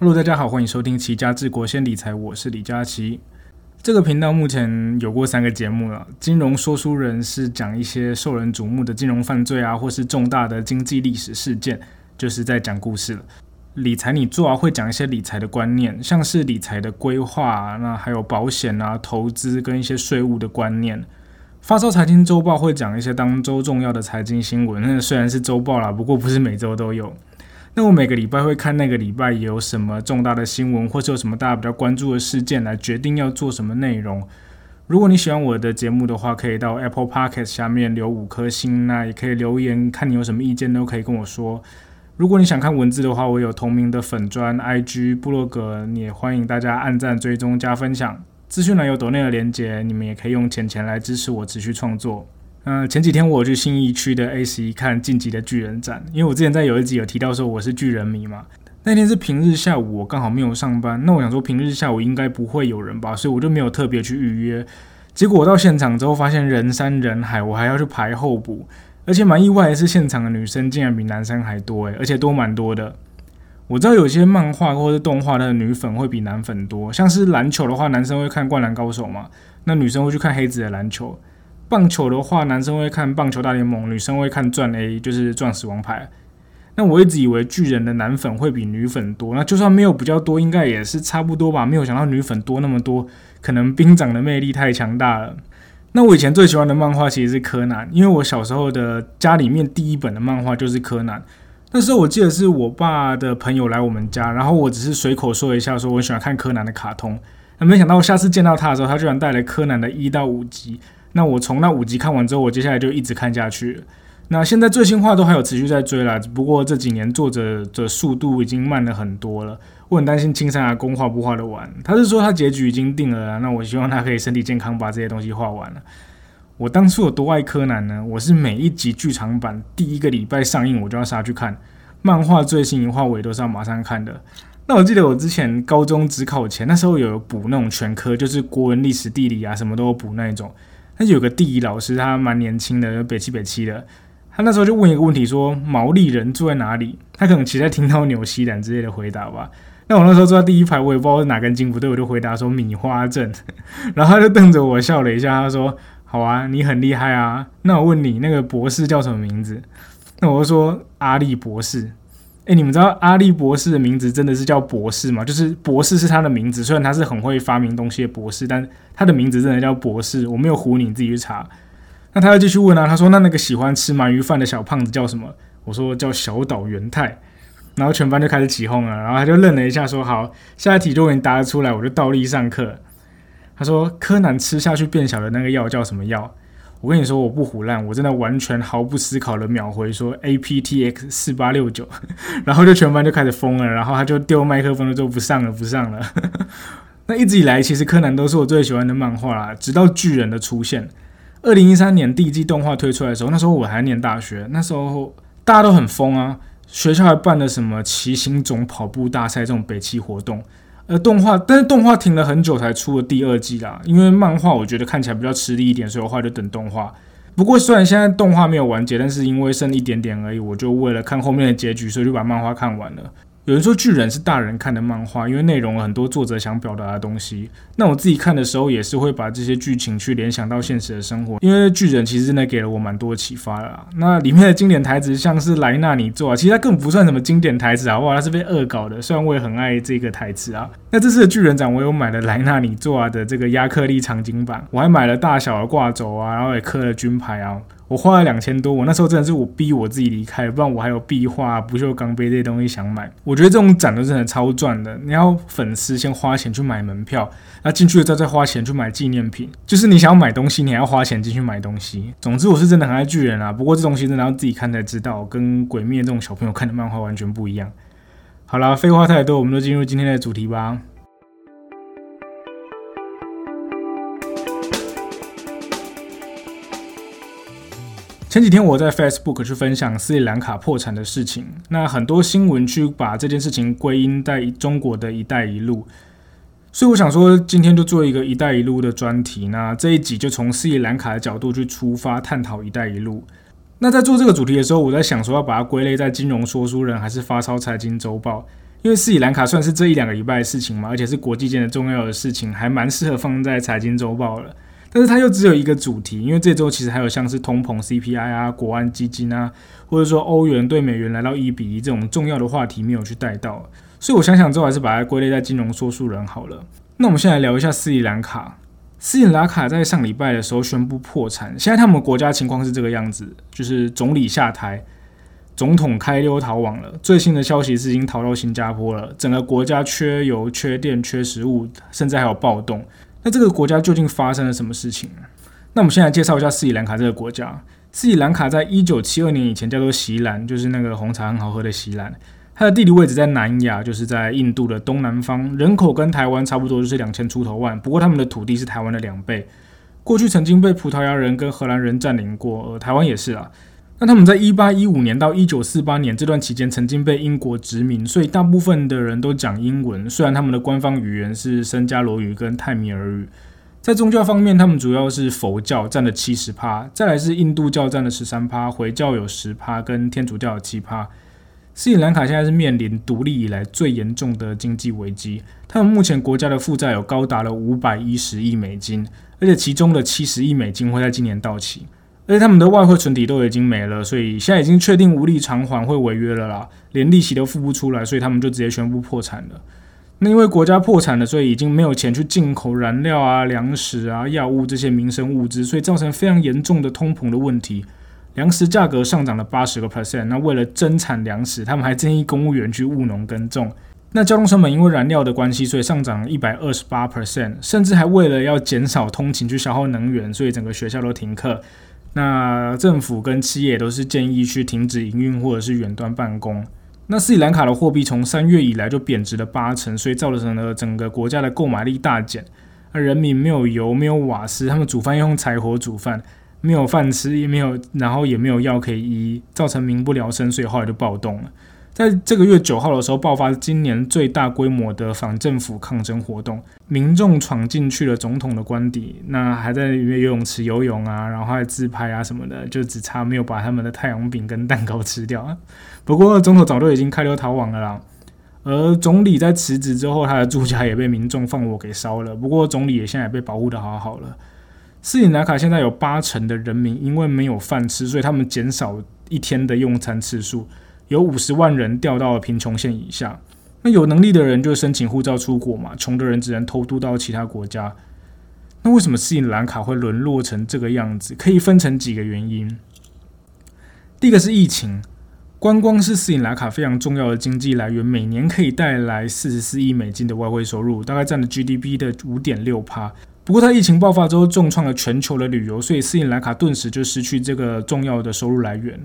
Hello，大家好，欢迎收听《齐家治国先理财》，我是李佳琦。这个频道目前有过三个节目了，金融说书人是讲一些受人瞩目的金融犯罪啊，或是重大的经济历史事件，就是在讲故事了。理财你做啊，会讲一些理财的观念，像是理财的规划，啊那还有保险啊、投资跟一些税务的观念。发烧财经周报会讲一些当周重要的财经新闻，那虽然是周报啦，不过不是每周都有。那我每个礼拜会看那个礼拜有什么重大的新闻，或者有什么大家比较关注的事件，来决定要做什么内容。如果你喜欢我的节目的话，可以到 Apple Podcast 下面留五颗星，那也可以留言，看你有什么意见都可以跟我说。如果你想看文字的话，我有同名的粉砖、IG、部落格，你也欢迎大家按赞、追踪、加分享。资讯栏有抖内的连接，你们也可以用钱钱来支持我持续创作。嗯，前几天我去新义区的 A 十一看晋级的巨人展，因为我之前在有一集有提到说我是巨人迷嘛。那天是平日下午，我刚好没有上班，那我想说平日下午应该不会有人吧，所以我就没有特别去预约。结果我到现场之后发现人山人海，我还要去排候补，而且蛮意外的是现场的女生竟然比男生还多诶，而且多蛮多的。我知道有些漫画或者动画的女粉会比男粉多，像是篮球的话，男生会看灌篮高手嘛，那女生会去看黑子的篮球。棒球的话，男生会看棒球大联盟，女生会看钻 A，就是钻石王牌。那我一直以为巨人的男粉会比女粉多，那就算没有比较多，应该也是差不多吧。没有想到女粉多那么多，可能兵长的魅力太强大了。那我以前最喜欢的漫画其实是柯南，因为我小时候的家里面第一本的漫画就是柯南。那时候我记得是我爸的朋友来我们家，然后我只是随口说一下，说我喜欢看柯南的卡通。那没想到我下次见到他的时候，他居然带来柯南的一到五集。那我从那五集看完之后，我接下来就一直看下去。那现在最新话都还有持续在追啦，不过这几年作者的速度已经慢了很多了。我很担心青山阿公画不画得完。他是说他结局已经定了啦，那我希望他可以身体健康把这些东西画完了。我当初有多爱柯南呢？我是每一集剧场版第一个礼拜上映我就要杀去看，漫画最新一话我也都是要马上看的。那我记得我之前高中只考前那时候有补那种全科，就是国文、历史、地理啊什么都有补那一种。那有个地理老师，他蛮年轻的，北七北七的。他那时候就问一个问题，说毛利人住在哪里？他可能其实在听到纽西兰之类的回答吧。那我那时候坐在第一排，我也不知道是哪根筋不对，我就回答说米花镇。然后他就瞪着我笑了一下，他说：“好啊，你很厉害啊。那我问你，那个博士叫什么名字？”那我就说阿利博士。哎，你们知道阿力博士的名字真的是叫博士吗？就是博士是他的名字，虽然他是很会发明东西的博士，但他的名字真的叫博士。我没有唬你，你自己去查。那他又继续问啊，他说：“那那个喜欢吃鳗鱼饭的小胖子叫什么？”我说：“叫小岛元太。”然后全班就开始起哄了，然后他就愣了一下，说：“好，下一题如果你答得出来，我就倒立上课。”他说：“柯南吃下去变小的那个药叫什么药？”我跟你说，我不胡乱，我真的完全毫不思考的秒回说 A P T X 四八六九，然后就全班就开始疯了，然后他就丢麦克风了，就不上了，不上了。那一直以来，其实柯南都是我最喜欢的漫画啦，直到巨人的出现。二零一三年第一季动画推出来的时候，那时候我还念大学，那时候大家都很疯啊，学校还办了什么骑行种跑步大赛这种北汽活动。呃，动画，但是动画停了很久才出了第二季啦。因为漫画我觉得看起来比较吃力一点，所以我后来就等动画。不过虽然现在动画没有完结，但是因为剩一点点而已，我就为了看后面的结局，所以就把漫画看完了。有人说巨人是大人看的漫画，因为内容很多作者想表达的东西。那我自己看的时候也是会把这些剧情去联想到现实的生活，因为巨人其实真的给了我蛮多启发的。那里面的经典台词像是莱纳你做啊，其实它更不算什么经典台词啊，哇，它是被恶搞的。虽然我也很爱这个台词啊。那这次的巨人展我有买了莱纳你做啊的这个亚克力场景版，我还买了大小的挂轴啊，然后也刻了军牌啊。我花了两千多，我那时候真的是我逼我自己离开，不然我还有壁画、不锈钢杯这些东西想买。我觉得这种展都真的超赚的，你要粉丝先花钱去买门票，那进去了之后再花钱去买纪念品，就是你想要买东西，你还要花钱进去买东西。总之我是真的很爱巨人啊，不过这东西真的要自己看才知道，跟鬼灭这种小朋友看的漫画完全不一样。好了，废话太多，我们都进入今天的主题吧。前几天我在 Facebook 去分享斯里兰卡破产的事情，那很多新闻去把这件事情归因在中国的一带一路，所以我想说今天就做一个一带一路的专题。那这一集就从斯里兰卡的角度去出发探讨一带一路。那在做这个主题的时候，我在想说要把它归类在金融说书人还是发烧财经周报，因为斯里兰卡算是这一两个礼拜的事情嘛，而且是国际间的重要的事情，还蛮适合放在财经周报了。但是它又只有一个主题，因为这周其实还有像是通膨、CPI 啊、国安基金啊，或者说欧元对美元来到一比一这种重要的话题没有去带到，所以我想想之后还是把它归类在金融说书人好了。那我们现在聊一下斯里兰卡。斯里兰卡在上礼拜的时候宣布破产，现在他们国家情况是这个样子，就是总理下台，总统开溜逃亡了。最新的消息是已经逃到新加坡了，整个国家缺油、缺电、缺食物，甚至还有暴动。那这个国家究竟发生了什么事情？那我们先来介绍一下斯里兰卡这个国家。斯里兰卡在一九七二年以前叫做锡兰，就是那个红茶很好喝的锡兰。它的地理位置在南亚，就是在印度的东南方，人口跟台湾差不多，就是两千出头万。不过他们的土地是台湾的两倍。过去曾经被葡萄牙人跟荷兰人占领过，呃，台湾也是啊。那他们在一八一五年到一九四八年这段期间，曾经被英国殖民，所以大部分的人都讲英文。虽然他们的官方语言是僧伽罗语跟泰米尔语。在宗教方面，他们主要是佛教占了七十趴，再来是印度教占了十三趴，回教有十趴，跟天主教有七趴。斯里兰卡现在是面临独立以来最严重的经济危机，他们目前国家的负债有高达了五百一十亿美金，而且其中的七十亿美金会在今年到期。而且他们的外汇存底都已经没了，所以现在已经确定无力偿还，会违约了啦，连利息都付不出来，所以他们就直接宣布破产了。那因为国家破产了，所以已经没有钱去进口燃料啊、粮食啊、药物这些民生物资，所以造成非常严重的通膨的问题。粮食价格上涨了八十个 percent，那为了增产粮食，他们还建议公务员去务农耕种。那交通成本因为燃料的关系，所以上涨一百二十八 percent，甚至还为了要减少通勤去消耗能源，所以整个学校都停课。那政府跟企业都是建议去停止营运或者是远端办公。那斯里兰卡的货币从三月以来就贬值了八成，所以造成了整个国家的购买力大减。而人民没有油，没有瓦斯，他们煮饭要用柴火煮饭，没有饭吃，也没有，然后也没有药可以医，造成民不聊生，所以后来就暴动了。在这个月九号的时候，爆发今年最大规模的反政府抗争活动，民众闯进去了总统的官邸，那还在里面游泳池游泳啊，然后还自拍啊什么的，就只差没有把他们的太阳饼跟蛋糕吃掉。不过总统早就已经开溜逃亡了啦。而总理在辞职之后，他的住家也被民众放火给烧了。不过总理也现在也被保护的好好了。斯里兰卡现在有八成的人民因为没有饭吃，所以他们减少一天的用餐次数。有五十万人掉到了贫穷线以下，那有能力的人就申请护照出国嘛，穷的人只能偷渡到其他国家。那为什么斯里兰卡会沦落成这个样子？可以分成几个原因。第一个是疫情，观光是斯里兰卡非常重要的经济来源，每年可以带来四十四亿美金的外汇收入，大概占了 GDP 的五点六趴。不过，它疫情爆发之后，重创了全球的旅游，所以斯里兰卡顿时就失去这个重要的收入来源。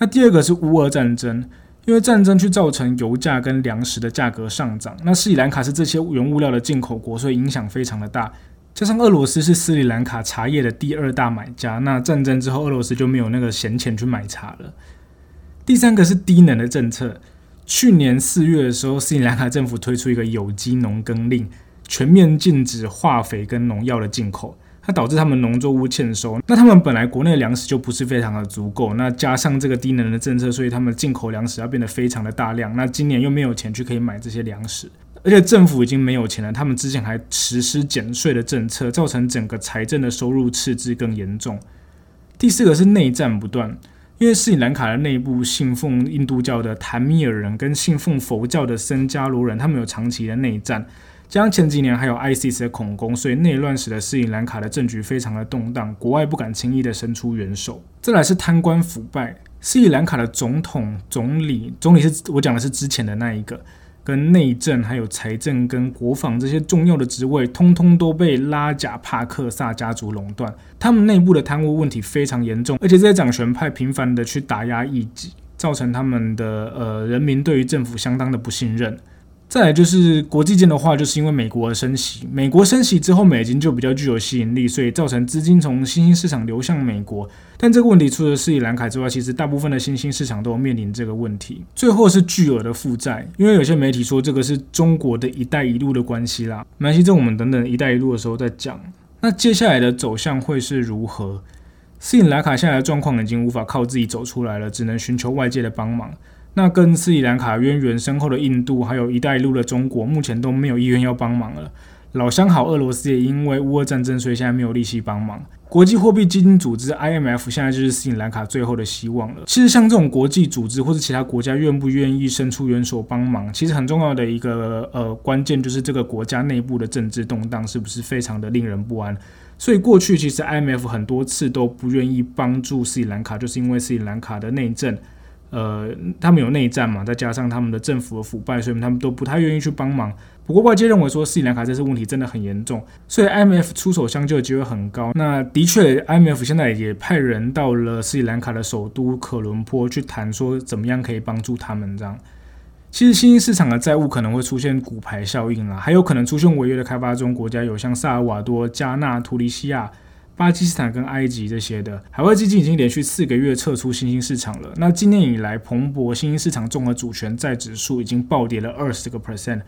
那第二个是乌俄战争，因为战争去造成油价跟粮食的价格上涨。那斯里兰卡是这些原物料的进口国，所以影响非常的大。加上俄罗斯是斯里兰卡茶叶的第二大买家，那战争之后，俄罗斯就没有那个闲钱去买茶了。第三个是低能的政策。去年四月的时候，斯里兰卡政府推出一个有机农耕令，全面禁止化肥跟农药的进口。那导致他们农作物欠收，那他们本来国内粮食就不是非常的足够，那加上这个低能的政策，所以他们进口粮食要变得非常的大量。那今年又没有钱去可以买这些粮食，而且政府已经没有钱了。他们之前还实施减税的政策，造成整个财政的收入赤字更严重。第四个是内战不断，因为斯里兰卡的内部信奉印度教的坦米尔人跟信奉佛教的僧伽罗人，他们有长期的内战。加上前几年还有 ISIS 的恐攻，所以内乱使得斯里兰卡的政局非常的动荡，国外不敢轻易的伸出援手。再来是贪官腐败，斯里兰卡的总统、总理、总理是我讲的是之前的那一个，跟内政、还有财政跟国防这些重要的职位，通通都被拉贾帕克萨家族垄断。他们内部的贪污问题非常严重，而且这些掌权派频繁的去打压异己，造成他们的呃人民对于政府相当的不信任。再来就是国际间的话，就是因为美国而升息，美国升息之后，美金就比较具有吸引力，所以造成资金从新兴市场流向美国。但这个问题除了斯里兰卡之外，其实大部分的新兴市场都面临这个问题。最后是巨额的负债，因为有些媒体说这个是中国的一带一路的关系啦。蛮西这我们等等一带一路的时候再讲。那接下来的走向会是如何？斯里兰卡现在的状况已经无法靠自己走出来了，只能寻求外界的帮忙。那跟斯里兰卡渊源深厚的印度，还有一带一路的中国，目前都没有意愿要帮忙了。老相好俄罗斯也因为乌俄战争，所以现在没有力气帮忙。国际货币基金组织 IMF 现在就是斯里兰卡最后的希望了。其实像这种国际组织或者其他国家愿不愿意伸出援手帮忙，其实很重要的一个呃关键就是这个国家内部的政治动荡是不是非常的令人不安。所以过去其实 IMF 很多次都不愿意帮助斯里兰卡，就是因为斯里兰卡的内政。呃，他们有内战嘛，再加上他们的政府的腐败，所以他们都不太愿意去帮忙。不过外界认为说斯里兰卡这次问题真的很严重，所以 IMF 出手相救的机会很高。那的确，IMF 现在也派人到了斯里兰卡的首都可伦坡去谈，说怎么样可以帮助他们这样。其实新兴市场的债务可能会出现股牌效应啦，还有可能出现违约的开发中国家有像萨尔瓦多、加纳、图尼西亚。巴基斯坦跟埃及这些的海外基金已经连续四个月撤出新兴市场了。那今年以来，蓬勃新兴市场综合主权债指数已经暴跌了二十个 percent，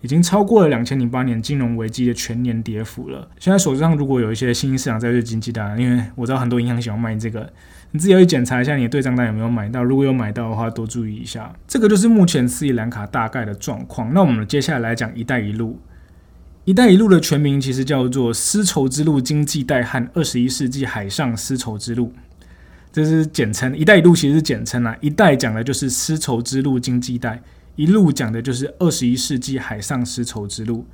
已经超过了两千零八年金融危机的全年跌幅了。现在手上如果有一些新兴市场债券经济单，因为我知道很多银行喜欢卖这个，你自己要去检查一下你的对账单有没有买到。如果有买到的话，多注意一下。这个就是目前斯里兰卡大概的状况。那我们接下来来讲“一带一路”。“一带一路”的全名其实叫做丝绸之路经济带和二十一世纪海上丝绸之路，这是简称。“一带一路”其实是简称啊，“一带”讲的就是丝绸之路经济带，“一路”讲的就是二十一世纪海上丝绸之路。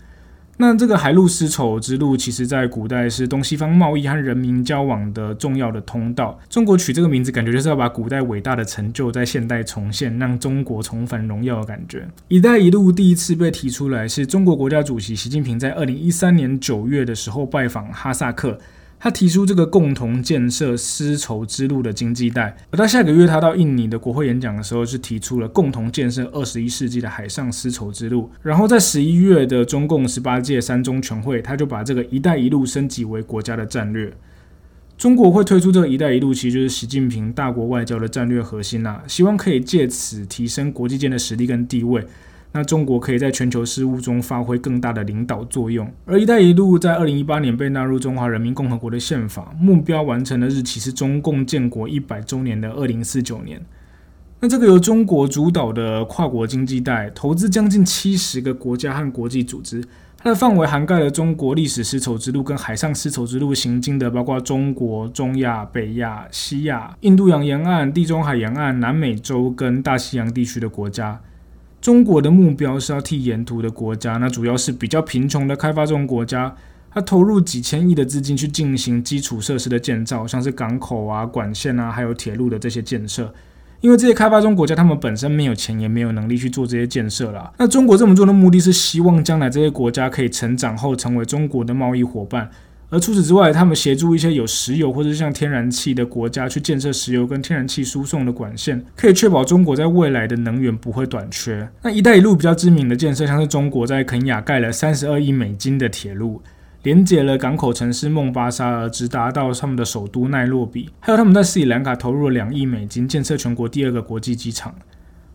那这个海陆丝绸之路，其实在古代是东西方贸易和人民交往的重要的通道。中国取这个名字，感觉就是要把古代伟大的成就在现代重现，让中国重返荣耀的感觉。一带一路第一次被提出来，是中国国家主席习近平在二零一三年九月的时候拜访哈萨克。他提出这个共同建设丝绸之路的经济带，而到下个月他到印尼的国会演讲的时候，是提出了共同建设二十一世纪的海上丝绸之路。然后在十一月的中共十八届三中全会，他就把这个“一带一路”升级为国家的战略。中国会推出这个“一带一路”，其实就是习近平大国外交的战略核心呐，希望可以借此提升国际间的实力跟地位。那中国可以在全球事务中发挥更大的领导作用，而“一带一路”在二零一八年被纳入中华人民共和国的宪法，目标完成的日期是中共建国一百周年的二零四九年。那这个由中国主导的跨国经济带，投资将近七十个国家和国际组织，它的范围涵盖了中国历史丝绸之路跟海上丝绸之路行经的，包括中国、中亚、北亚、西亚、印度洋沿岸、地中海沿岸、南美洲跟大西洋地区的国家。中国的目标是要替沿途的国家，那主要是比较贫穷的开发中国家，它投入几千亿的资金去进行基础设施的建造，像是港口啊、管线啊，还有铁路的这些建设。因为这些开发中国家，他们本身没有钱，也没有能力去做这些建设啦。那中国这么做的目的是希望将来这些国家可以成长后成为中国的贸易伙伴。而除此之外，他们协助一些有石油或者像天然气的国家去建设石油跟天然气输送的管线，可以确保中国在未来的能源不会短缺。那“一带一路”比较知名的建设，像是中国在肯雅盖了三十二亿美金的铁路，连接了港口城市孟巴沙而，直达到他们的首都奈洛比。还有他们在斯里兰卡投入了两亿美金，建设全国第二个国际机场。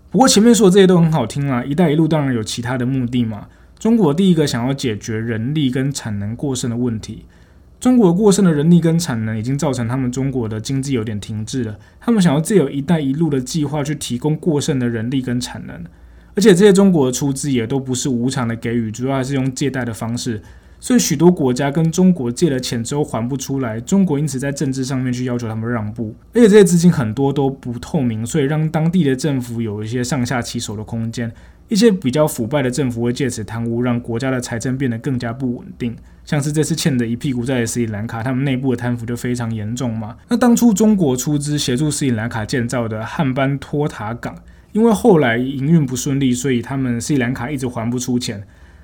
不过前面说的这些都很好听啦，“一带一路”当然有其他的目的嘛。中国第一个想要解决人力跟产能过剩的问题。中国过剩的人力跟产能已经造成他们中国的经济有点停滞了。他们想要借有一带一路的计划去提供过剩的人力跟产能，而且这些中国的出资也都不是无偿的给予，主要还是用借贷的方式。所以许多国家跟中国借了钱之后还不出来，中国因此在政治上面去要求他们让步，而且这些资金很多都不透明，所以让当地的政府有一些上下其手的空间。一些比较腐败的政府会借此贪污，让国家的财政变得更加不稳定。像是这次欠的一屁股债的斯里兰卡，他们内部的贪腐就非常严重嘛。那当初中国出资协助斯里兰卡建造的汉班托塔港，因为后来营运不顺利，所以他们斯里兰卡一直还不出钱，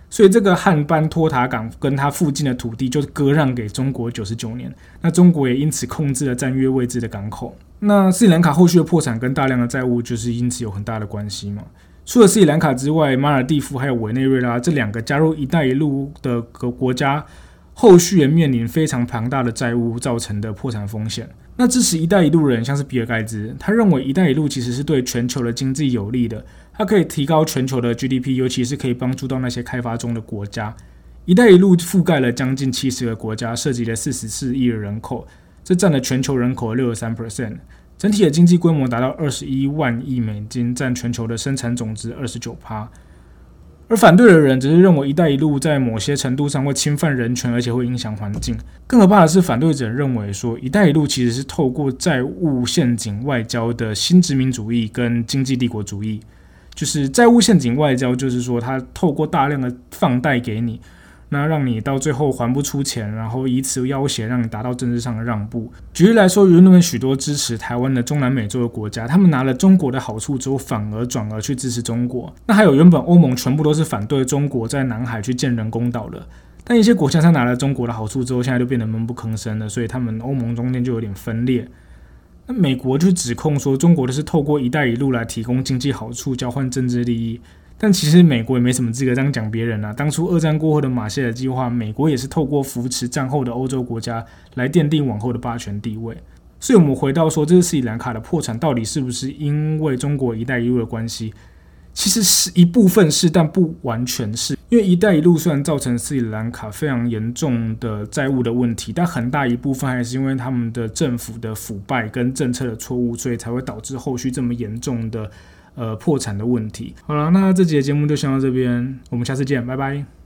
所以这个汉班托塔港跟它附近的土地就割让给中国九十九年。那中国也因此控制了占约位置的港口。那斯里兰卡后续的破产跟大量的债务，就是因此有很大的关系嘛。除了斯里兰卡之外，马尔蒂夫还有委内瑞拉这两个加入“一带一路”的个国家，后续也面临非常庞大的债务造成的破产风险。那支持“一带一路”人，像是比尔盖茨，他认为“一带一路”其实是对全球的经济有利的，它可以提高全球的 GDP，尤其是可以帮助到那些开发中的国家。“一带一路”覆盖了将近七十个国家，涉及了四十四亿的人口，这占了全球人口的六十三 percent。整体的经济规模达到二十一万亿美金，占全球的生产总值二十九趴。而反对的人只是认为“一带一路”在某些程度上会侵犯人权，而且会影响环境。更可怕的是，反对者认为说“一带一路”其实是透过债务陷阱外交的新殖民主义跟经济帝国主义。就是债务陷阱外交，就是说它透过大量的放贷给你。那让你到最后还不出钱，然后以此要挟，让你达到政治上的让步。举例来说，舆论许多支持台湾的中南美洲的国家，他们拿了中国的好处之后，反而转而去支持中国。那还有原本欧盟全部都是反对中国在南海去建人工岛的，但一些国家他拿了中国的好处之后，现在就变得闷不吭声了，所以他们欧盟中间就有点分裂。那美国就指控说，中国的是透过“一带一路”来提供经济好处，交换政治利益。但其实美国也没什么资格这样讲别人啊。当初二战过后的马歇尔计划，美国也是透过扶持战后的欧洲国家来奠定往后的霸权地位。所以，我们回到说，这个斯里兰卡的破产到底是不是因为中国“一带一路”的关系？其实是一部分是，但不完全是。因为“一带一路”虽然造成斯里兰卡非常严重的债务的问题，但很大一部分还是因为他们的政府的腐败跟政策的错误，所以才会导致后续这么严重的。呃，破产的问题。好了，那这节节目就先到这边，我们下次见，拜拜。